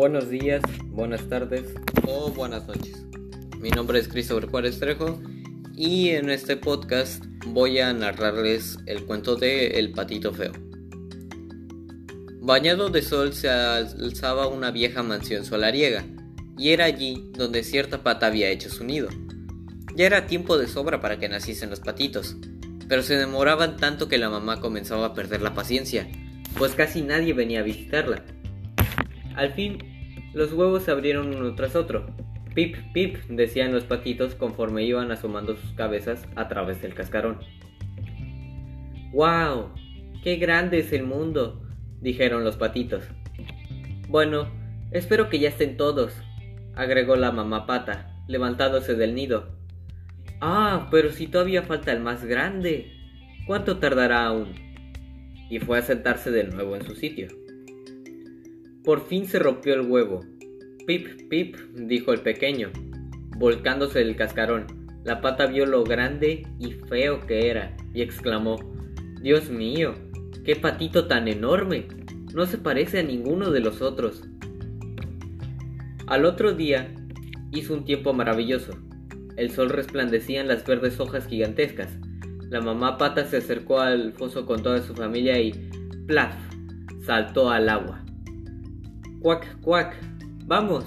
Buenos días, buenas tardes o buenas noches. Mi nombre es Christopher Juárez Trejo y en este podcast voy a narrarles el cuento de El patito feo. Bañado de sol se alzaba una vieja mansión solariega y era allí donde cierta pata había hecho su nido. Ya era tiempo de sobra para que naciesen los patitos, pero se demoraban tanto que la mamá comenzaba a perder la paciencia, pues casi nadie venía a visitarla. Al fin, los huevos se abrieron uno tras otro. Pip, pip, decían los patitos conforme iban asomando sus cabezas a través del cascarón. ¡Wow! ¡Qué grande es el mundo! dijeron los patitos. Bueno, espero que ya estén todos, agregó la mamá pata, levantándose del nido. Ah, pero si todavía falta el más grande. ¿Cuánto tardará aún? Y fue a sentarse de nuevo en su sitio. Por fin se rompió el huevo. Pip, pip, dijo el pequeño, volcándose del cascarón. La pata vio lo grande y feo que era y exclamó, Dios mío, qué patito tan enorme. No se parece a ninguno de los otros. Al otro día hizo un tiempo maravilloso. El sol resplandecía en las verdes hojas gigantescas. La mamá pata se acercó al foso con toda su familia y ¡plaf! saltó al agua. Cuac, cuac, vamos,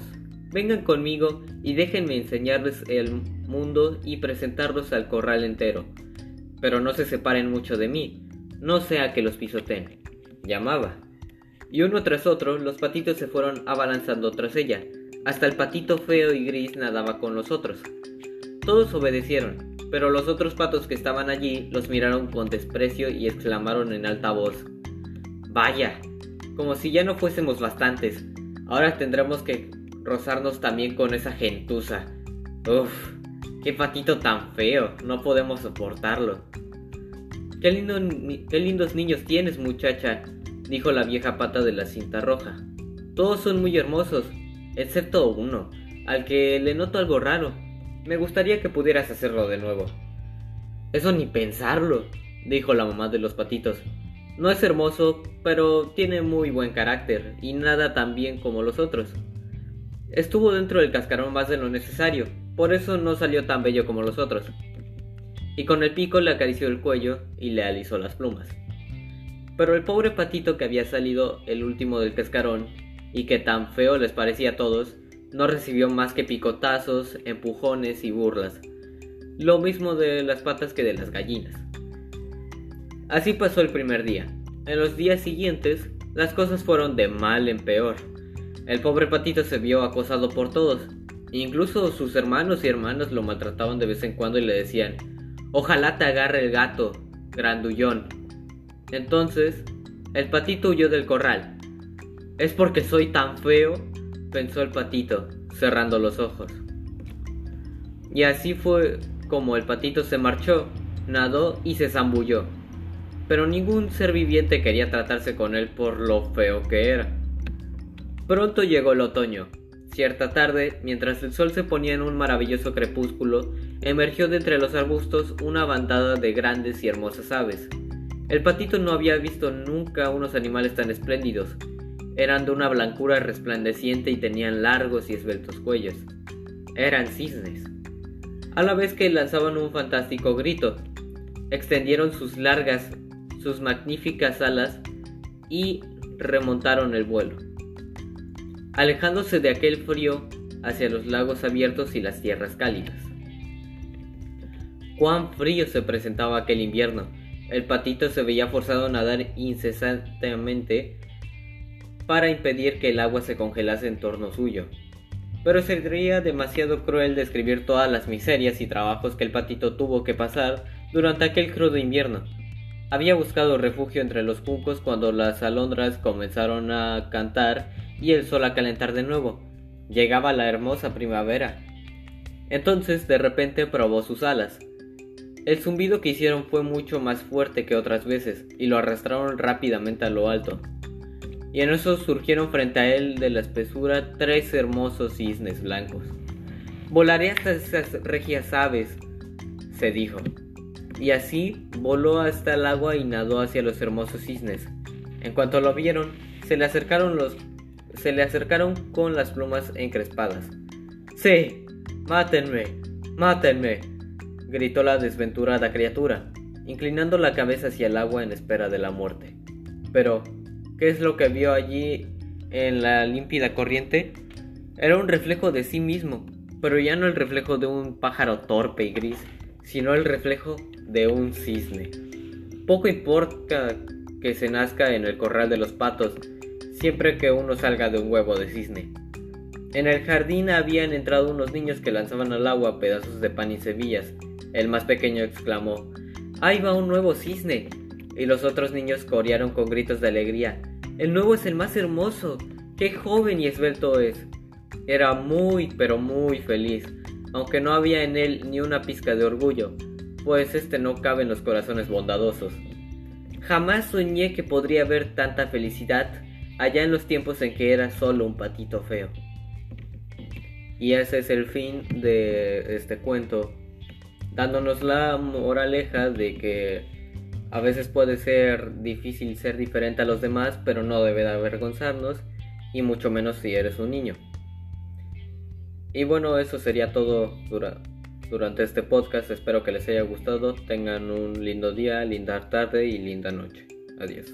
vengan conmigo y déjenme enseñarles el mundo y presentarlos al corral entero. Pero no se separen mucho de mí, no sea que los pisoteen. Llamaba. Y uno tras otro, los patitos se fueron abalanzando tras ella. Hasta el patito feo y gris nadaba con los otros. Todos obedecieron, pero los otros patos que estaban allí los miraron con desprecio y exclamaron en alta voz. Vaya, como si ya no fuésemos bastantes. Ahora tendremos que rozarnos también con esa gentuza. Uf, qué patito tan feo, no podemos soportarlo. Qué, lindo, qué lindos niños tienes, muchacha, dijo la vieja pata de la cinta roja. Todos son muy hermosos, excepto uno, al que le noto algo raro. Me gustaría que pudieras hacerlo de nuevo. Eso ni pensarlo, dijo la mamá de los patitos. No es hermoso, pero tiene muy buen carácter y nada tan bien como los otros. Estuvo dentro del cascarón más de lo necesario, por eso no salió tan bello como los otros. Y con el pico le acarició el cuello y le alisó las plumas. Pero el pobre patito que había salido el último del cascarón y que tan feo les parecía a todos, no recibió más que picotazos, empujones y burlas. Lo mismo de las patas que de las gallinas. Así pasó el primer día. En los días siguientes, las cosas fueron de mal en peor. El pobre patito se vio acosado por todos. Incluso sus hermanos y hermanas lo maltrataban de vez en cuando y le decían, ojalá te agarre el gato, grandullón. Entonces, el patito huyó del corral. ¿Es porque soy tan feo? pensó el patito, cerrando los ojos. Y así fue como el patito se marchó, nadó y se zambulló pero ningún ser viviente quería tratarse con él por lo feo que era. Pronto llegó el otoño. Cierta tarde, mientras el sol se ponía en un maravilloso crepúsculo, emergió de entre los arbustos una bandada de grandes y hermosas aves. El patito no había visto nunca unos animales tan espléndidos. Eran de una blancura resplandeciente y tenían largos y esbeltos cuellos. Eran cisnes. A la vez que lanzaban un fantástico grito, extendieron sus largas sus magníficas alas y remontaron el vuelo, alejándose de aquel frío hacia los lagos abiertos y las tierras cálidas. Cuán frío se presentaba aquel invierno. El patito se veía forzado a nadar incesantemente para impedir que el agua se congelase en torno suyo. Pero sería demasiado cruel describir todas las miserias y trabajos que el patito tuvo que pasar durante aquel crudo invierno. Había buscado refugio entre los juncos cuando las alondras comenzaron a cantar y el sol a calentar de nuevo. Llegaba la hermosa primavera. Entonces de repente probó sus alas. El zumbido que hicieron fue mucho más fuerte que otras veces y lo arrastraron rápidamente a lo alto. Y en eso surgieron frente a él de la espesura tres hermosos cisnes blancos. Volaré hasta esas regias aves, se dijo y así voló hasta el agua y nadó hacia los hermosos cisnes. En cuanto lo vieron, se le acercaron los se le acercaron con las plumas encrespadas. Sí, mátenme, mátenme, gritó la desventurada criatura, inclinando la cabeza hacia el agua en espera de la muerte. Pero, ¿qué es lo que vio allí en la límpida corriente? Era un reflejo de sí mismo, pero ya no el reflejo de un pájaro torpe y gris, sino el reflejo de un cisne. Poco importa que se nazca en el corral de los patos, siempre que uno salga de un huevo de cisne. En el jardín habían entrado unos niños que lanzaban al agua pedazos de pan y semillas. El más pequeño exclamó, ¡Ahí va un nuevo cisne! Y los otros niños corearon con gritos de alegría, ¡El nuevo es el más hermoso! ¡Qué joven y esbelto es! Era muy, pero muy feliz, aunque no había en él ni una pizca de orgullo, pues este no cabe en los corazones bondadosos. Jamás soñé que podría haber tanta felicidad allá en los tiempos en que era solo un patito feo. Y ese es el fin de este cuento, dándonos la moraleja de que a veces puede ser difícil ser diferente a los demás, pero no debe de avergonzarnos, y mucho menos si eres un niño. Y bueno, eso sería todo durante este podcast. Espero que les haya gustado. Tengan un lindo día, linda tarde y linda noche. Adiós.